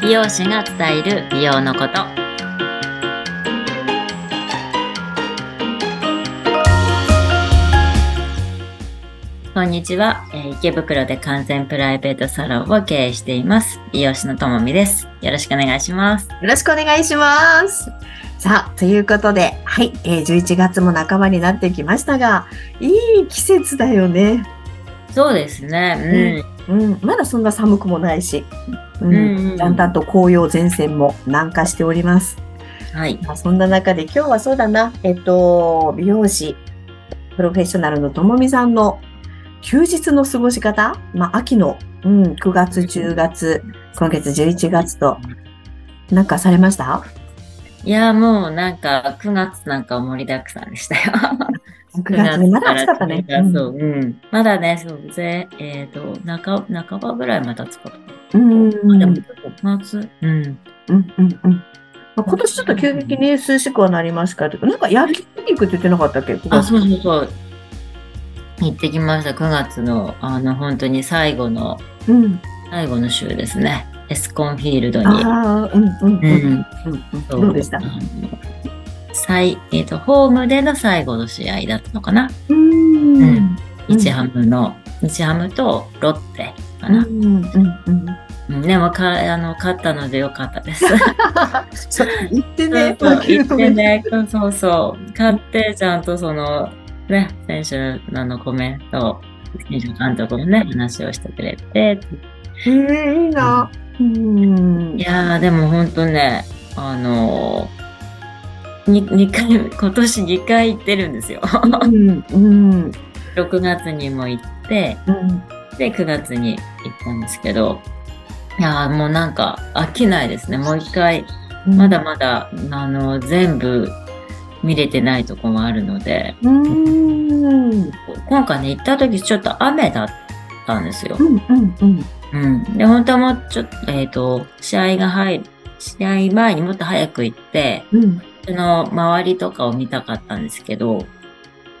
美容師が伝える美容のこと。こんにちは、えー池袋で完全プライベートサロンを経営しています。美容師のともみです。よろしくお願いします。よろしくお願いします。さあ、ということで、はい、えー11月も半ばになってきましたが、いい季節だよね。そうですね。うん、まだそんな寒くもないし、うん。うんうん。だんだんと紅葉前線も南下しております。うんはい。まあ、そんな中で今日はそうだな、えっと、美容師、プロフェッショナルのともみさんの休日の過ごし方、まあ、秋の、うん、9月、10月、今月11月と、なんかされました？いやもうなんか9月なんか盛りだくさんでしたよ ?9 月ね、まだ暑かったね。9月そう、うん。まだね、そう、ぜ、えっ、と、中、半ばぐらいまで暑かった。うん。うん。あでもうん、夏、うん。うん、うん。まあ今年ちょっと急激に涼しくはなりましたけど、なんか焼き肉って言ってなかったっけ？あ、そうそうそう。行ってきました。9月の、あの、本当に最後の、うん。最後の週ですね。エスコンフィールドに。うん、うん、ううん。ん。うんそどうでした？最、えっ、と、ホームでの最後の試合だったのかな。ううんん。日ハムの、日ハムとロッテかな。うん、うん、うん。うんでもか、あの、勝ったのでよかったです。そう言ってね、そう 言ってね、そうそう。勝って、ちゃんとその、ね、選手のあのコメント、選手監督のね、話をしてくれて。へえ、いいな。うんい。やー、でも本当ね、あのー、に二回、今年2回行ってるんですよ。うん、うん、6月にも行って、うん。で、9月に行ったんですけど、いやー、もうなんか飽きないですね。もう一回、まだまだ、あの、全部見れてないとこもあるので、うん。今回ね、行った時ちょっと雨だったんですよう。ん、うん、うん。うん。で、本当はもうちょっと、えっ、と、試合が入る、試合前にもっと早く行って、うん。その周りとかを見たかったんですけど、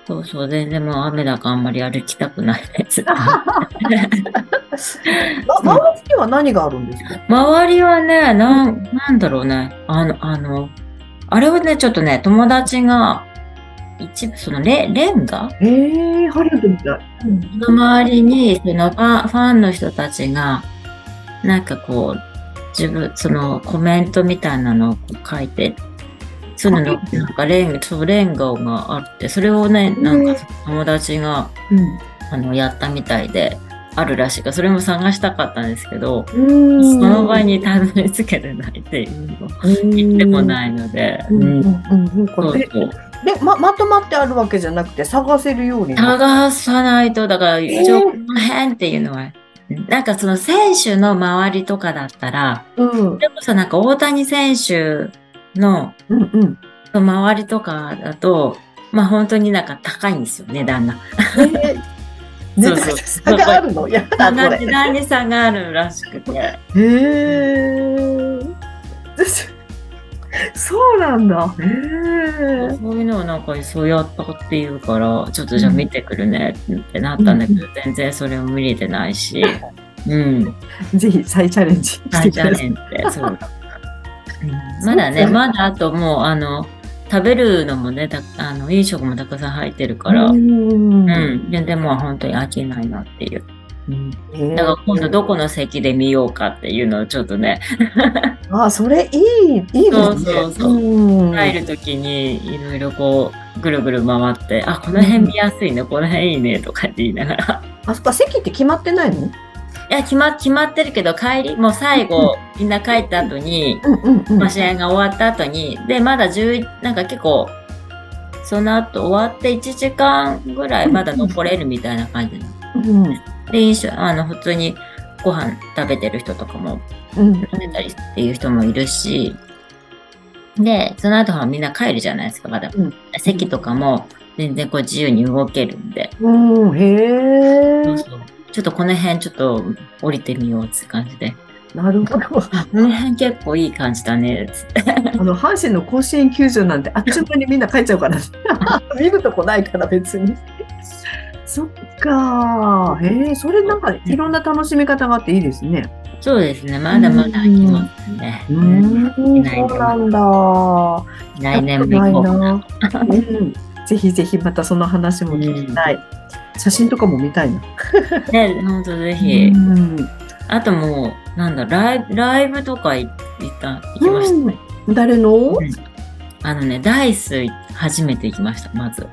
そうそう、全然もう雨だからあんまり歩きたくないです。ま、周りには何があるんですか？周りはね、なん、なんだろうね。あの、あの、あれはね、ちょっとね、友達が、一部、そのレ、レンガ？へえ、ハリウッドみたい。その周りに、そのファンファンの人たちが、なんかこう、自分、そのコメントみたいなのを書いて、そういうのの、なんかレンガ、そう、レンガがあって、それをね、なんか友達が、あの、やったみたいで、あるらしいから、それも探したかったんですけど、うん。その場にたどり着けてないっていうの言ってもないので、うん。うん。うん。うん。で、ま、まとまってあるわけじゃなくて、探せるように。探さないと、だから、ー一応、この辺っていうのは、なんかその選手の周りとかだったら、うん。でもさ、なんか大谷選手のうん。うん。周りとかだと、まあ本当になんか高いんですよ、値段が。えー値段 そう差があるの？やだ、これ。値段に差があるらしくて。へえ。そうなんだ。へえ。そういうのをなんかそうやったっていうから、ちょっとじゃあ見てくるねってなったんだけど、全然それを見れてないし、うん。ぜひ再チャレンジしてください。レンって、そう。うんまだね、まだあともう、あの、食べるのもね、たあの飲食もたくさん入ってるから、ううん、ん。全然もう本当に飽きないなっていう。だから今度どこの席で見ようかっていうのをちょっとね、あ、それいい、いいですね。そうそうそう。うん。入るときにいろいろこう、ぐるぐる回って、あ、この辺見やすいね、この辺いいね、とかって言いながら。あそこは席って決まってないの？いや、決ま、決まってるけど、帰り、もう最後、みんな帰った後に、うんうんうん。まあ、試合が終わった後に、で、まだ10、なんか結構、その後終わって1時間ぐらいまだ残れるみたいな感じなの。うんで、あの、普通にご飯食べてる人とかも、うん食べたりっていう人もいるし、で、その後はみんな帰るじゃないですか、まだ。うん席とかも全然こう自由に動けるんで、うん、へえ。そうそうちょっとこの辺ちょっと降りてみようって感じで。なるほど。この辺結構いい感じだね、つって。あの、阪神の甲子園球場なんてあっちゅう間にみんな帰っちゃうから、見るとこないから別に。そっか。へえ、それなんかいろんな楽しみ方があっていいですね。そうですね。まだまだ行きますね。ううんん、そうなんだ。来年も行こうかな。な。うん。ぜひぜひまたその話も聞きたい。写真とかも見たいな。ね、ほんとぜひ。うんあともう、なんだ、ライブ、ライブとか行った、行きました誰の？うんあのね、ダイス初めて行きました、まず。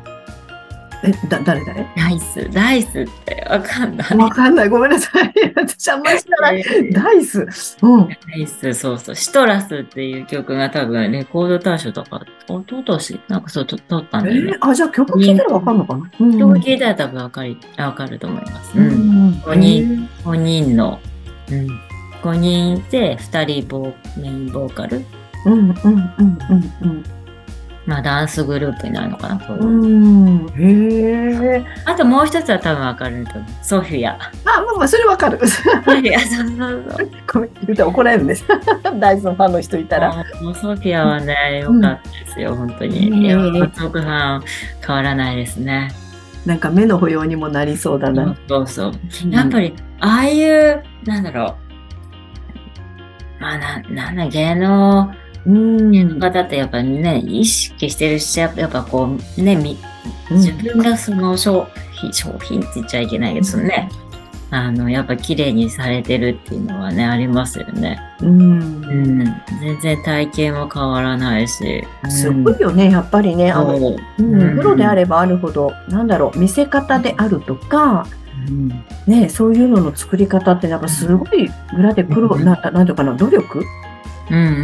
え、だ、誰誰ダイス、ダイスってわかんない。わかんない。ごめんなさい。私あんまり知らない。ダダイス。うん。イス、そうそう。シトラスっていう曲が多分レコード大賞とか、おととし、なんかそう、と撮ったんえだよねー。あ、じゃあ曲聴いたらわかんのかな？うん曲聴いたら多分わかり、わかると思います。ううん。ん。五人5人の、うん。5人いて、2人ボーメインボーカル。うんうんうんうんまあダンスグループになるのかな。そううん。うん。へえ。あともう一つは多分わかると思う。ソフィア。あ、まあまあ、それわかる。ソフィア、そうそうそう。ごめん、言うたら怒られるんです。ダイスのファンの人いたら。もうソフィアはね、良かったですよ、本当に。うんいや、松岡さん、変わらないですね。なんか目の保養にもなりそうだな。そうそう。やっぱり、ああいう、なんだろう。まあ、な、なんだ、芸能うん。の方ってやっぱね、意識してるし、やっぱこう、ね、み自分がその商品、商品って言っちゃいけないけど、そのね、あの、やっぱ綺麗にされてるっていうのはね、ありますよね。うんうん。全然体型も変わらないし。すごいよね、やっぱりね。あのそううんうんプロであればあるほど、なんだろう、見せ方であるとか、うんね、そういうのの作り方ってなんかすごい裏で苦労、うんななんていうかな、努力うん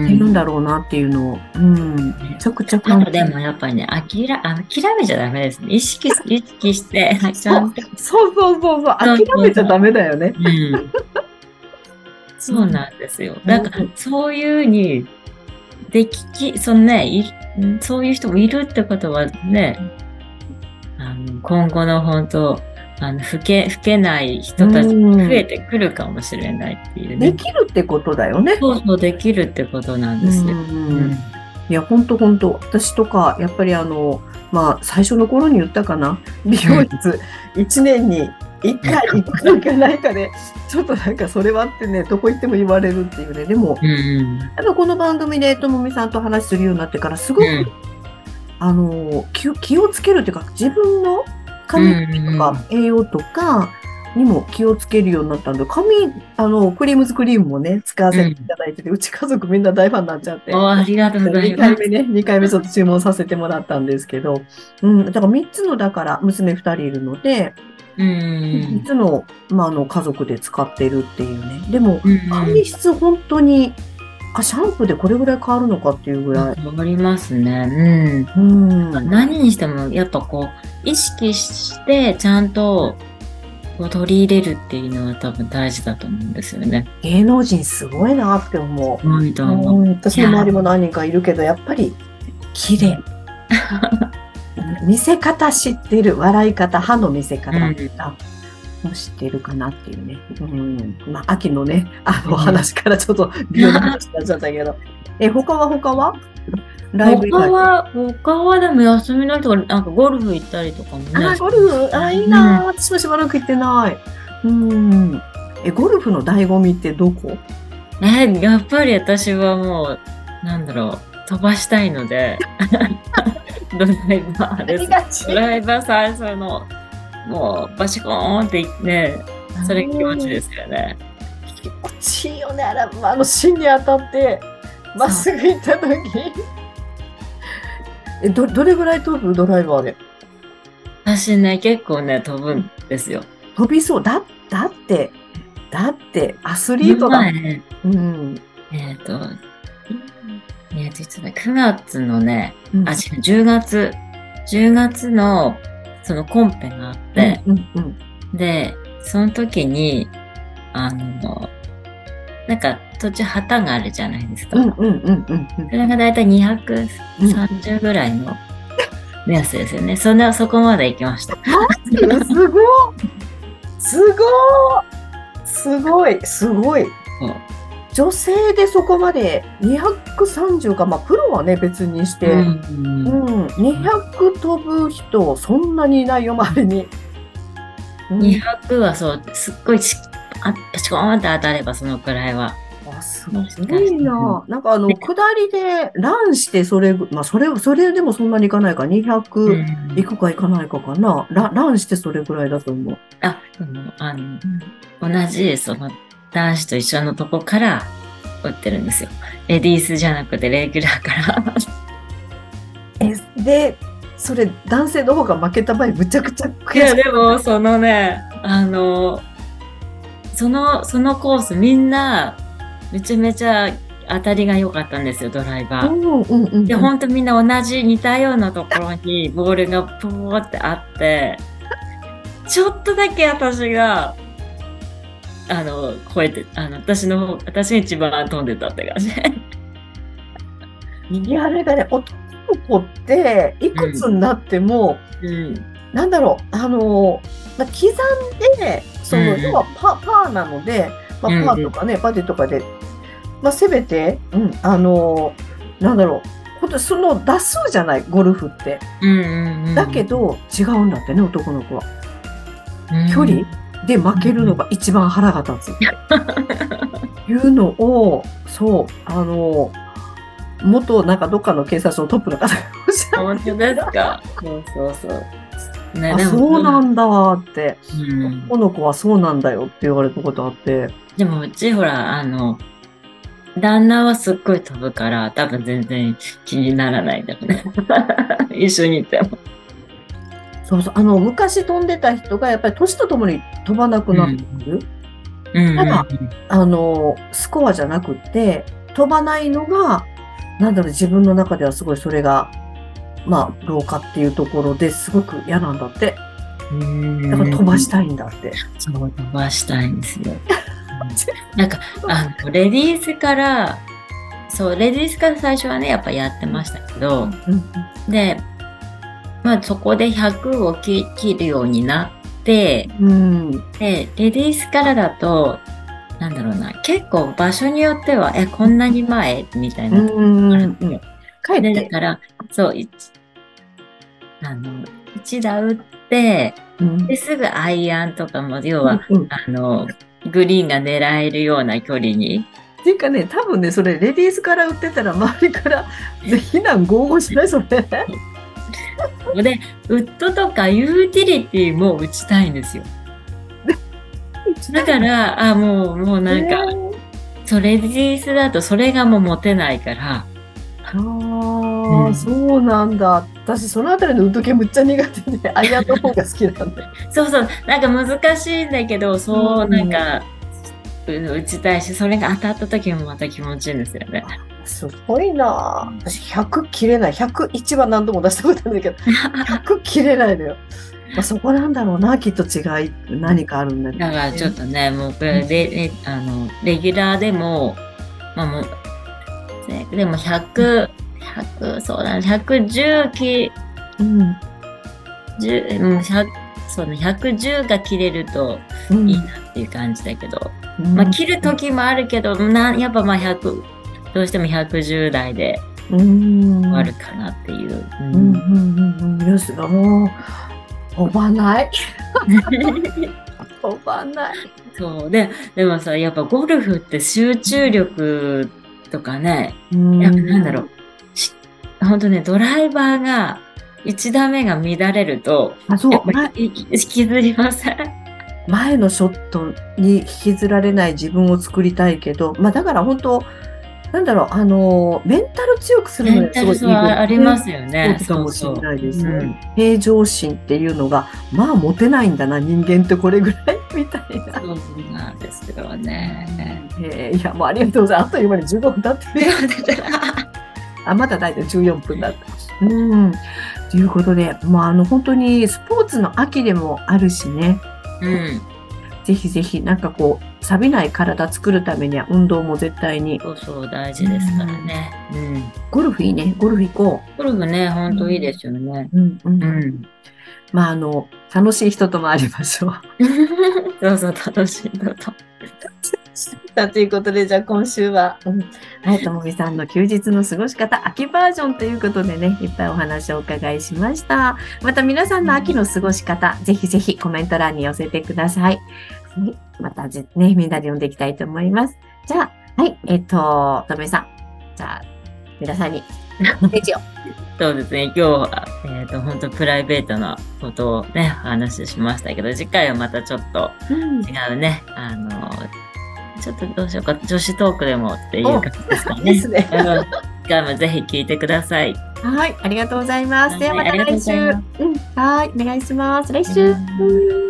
いるんだろうなっていうのを、うん、めちゃくちゃあ感とでもやっぱりね、諦諦めちゃダメですね。意識、意識して、ちゃんと。そうそうそうそう、諦めちゃダメだよね。うん。そうなんですよ。んだから、そういうに、でき、そのね、いそういう人もいるってことはね、あの今後の本当、あの、老け、老けない人たちうんが増えてくるかもしれないっていうね。できるってことだよね。そうそうできるってことなんですよ。うんうんいや、ほんとほんと。私とか、やっぱりあの、まあ、最初の頃に言ったかな。美容室、1年に1回行くかないかで、ちょっとなんかそれはってね、どこ行っても言われるっていうね。でも、うんうん。やっぱこの番組でともみさんと話するようになってから、すごく、うんあの気を、気をつけるっていうか、自分の髪とか栄養とかにも気をつけるようになったんで、髪、あの、クリームズクリームもね、使わせていただいてて、うち家族みんな大ファンになっちゃって。おありがとうござい2ます回。目ね、2回目ちょっと注文させてもらったんですけど、うん、だから3つの、だから娘2人いるので、う3ん。つの、まあ、あの、家族で使ってるっていうね。でも、うん髪質本当に、あ、シャンプーでこれぐらい変わるのかっていうぐらい。変わりますね。うん。うん。何にしても、やっぱこう、意識して、ちゃんと、こう取り入れるっていうのは多分大事だと思うんですよね。芸能人すごいなって思う。すごいと思う。うん、私の周りも何人かいるけど、やっぱり、綺麗。見せ方知ってる。笑い方、歯の見せ方うんも知ってるかなっていうね。うん。まあ、秋のね、あのうん話からちょっと美容の話になっちゃったけど。え、他は他は？ライブ他は、他はでも休みの日とか、なんかゴルフ行ったりとかもね。あ、ゴルフ、あ、いいな、私もしばらく行ってない。うん。え、ゴルフの醍醐味ってどこ？え、やっぱり私はもう、なんだろう、飛ばしたいので、ドライバーです。ドライバー最初の、もう、バシコーンって言って、それ気持ちですよね。気持ちいいよね、あれ、あの芯に当たって、まっすぐ行った時。え、ど、どれぐらい飛ぶ？ドライバーで私ね、結構ね、飛ぶんですよ。飛びそう。だ、だって、だって、アスリートだ。前うん。えっ、と、えっ、と、いつだ、9月のね、うんあ、違う、10月、10月の、そのコンペがあって、うんうんで、その時に、あの、なんか途中旗があるじゃないですか。うんうんうんうんうんそれがだいたい230ぐらいの目安ですよね。そんな、そこまで行きました。うん。すごいすごいすごいすごい女性でそこまで230か、まあ、プロはね、別にして、ううんん200飛ぶ人、そんなにいないよ、周りに。うん200はそう、すっごいちあパチコーンって当たればそのくらいは。あ、すごいな。なんかあの、下りでランしてそれぐ、まあそれ、それでもそんなにいかないか。200いくかいかないかかな。ラランしてそれぐらいだと思う。あ、でも、あの、同じ、その、男子と一緒のとこから打ってるんですよ。レディースじゃなくてレギュラーから。え、で、それ男性の方が負けた場合、むちゃくちゃいや、悔しい。でも、そのね、あの、その、そのコースみんな、めちゃめちゃ当たりが良かったんですよ、ドライバー。うんうんうん。で、ほんとみんな同じ似たようなところにボールがポーってあって、ちょっとだけ私が、あの、超えて、あの、私の方、私が一番飛んでたって感じ。いや、あれがね、男の子って、いくつになっても、うん。なんだろう、あの、まあ、刻んで、その、うん要はパパーなので、まうんあ、パーとかね、バディとかで、まあ、せめて、うん、あの、なんだろう、その打数じゃない、ゴルフって。うんうんうん。だけど、違うんだってね、男の子は。うん、距離？で負けるのが一番腹が立つって いうのを、そう、あの、元なんかどっかの警察のトップの方がおっしゃっ本当ですか？そうそうそう。ねて、あ、そうなんだって、うんこの子はそうなんだよって言われたことあって、でもうちほら、あの、旦那はすっごい飛ぶから、多分全然気にならないんだよね。一緒にいても。そうそう、あの、昔飛んでた人がやっぱり年とともに飛ばなくなってくる。うんただあの、スコアじゃなくって、飛ばないのが、なんだろう、自分の中ではすごいそれが、まあ、老化っていうところですごく嫌なんだって。うんだから飛ばしたいんだって。そう、飛ばしたいんですよ。なんか、あの、レディースから、そう、レディースから最初はね、やっぱやってましたけど、で、まあそこで100を切切るようになって、うん。で、レディースからだと、なんだろうな、結構場所によっては、え、こんなに前？みたいな。うん。あうん。る。だから、そう、の、一打打って、うんで、すぐアイアンとかも、要は、うん。っあの、グリーンが狙えるような距離に。ていうかね、多分ね、それ、レディースから売ってたら、周りから、避難合々しないそれ。で、ウッドとかユーティリティも打ちたいんですよ。だから、あ、もう、もうなんか、そう、レディースだとそれがもう持てないから、ああ、うんそうなんだ。私、そのあたりのウッド系むっちゃ苦手で、アイアンの方が好きなんだよ。そうそう、なんか難しいんだけど、そう、うんなんか、う打ちたいし、それが当たった時もまた気持ちいいんですよね。すごいな。ぁ私100切れない。101は何度も出したことあるんだけど、100切れないのよ。まあ、そこなんだろうな、きっと違い、何かあるんだけど、だからちょっとね、もうこれで、レあの、レギュラーでも、まあもう、ねでも100、100、そうだね、110き、うん。10、うん、100、そうね、110が切れるとうん。いいなっていう感じだけど、うん。まあ切る時もあるけど、なやっぱまあ100、どうしても110台でうん。終わるかなっていう。うんうんうんうんうん。よし、もう、飛ばない。飛ばない。そう。で、でもさ、やっぱゴルフって集中力とかね、うんやなんだろう。し本当ね、ドライバーが、1打目が乱れると、あ、そう、引きずりません？前のショットに引きずられない自分を作りたいけど、まあだから本当、なんだろう、あの、メンタル強くするのメンタルそうあありますよね。そうかもしれないですね。うん平常心っていうのが、まあ持てないんだな、人間ってこれぐらいみたいな。そうなんですよね。えーいや、もうありがとうございます。あっという間に15分経ってる。あ、まだ大丈夫、14分だった。うん。ということで、もうあの、本当にスポーツの秋でもあるしね、うん。ぜひぜひ、なんかこう、錆びない体作るためには運動も絶対に。そうそう、大事ですからね。うん。ゴルフいいね。ゴルフ行こゴルフね、ほんといいですよね。う。うん、うん。うん。まあ、あの、楽しい人ともありましょう。そうそう、楽しいのと。さあ、ということで、じゃあ今週は、うん、はい、ともみさんの休日の過ごし方、秋バージョンということでね、いっぱいお話をお伺いしました。また皆さんの秋の過ごし方、ぜひぜひコメント欄に寄せてください。はい、またじね、みんなで読んでいきたいと思います。じゃあ、はい、えっと、ともみさん、じゃあ、皆さんに、メッセージを。そうですね、今日は、えっ、と、本当プライベートなことをね、お話ししましたけど、次回はまたちょっとうん違うね、あの、ちょっとどうしようか、女子トークでもっていう感じですかでね。すね。うん次回もぜひ聞いてください。はい、ありがとうございます。ではまた来週。うん、はい、お願いします。来週。うん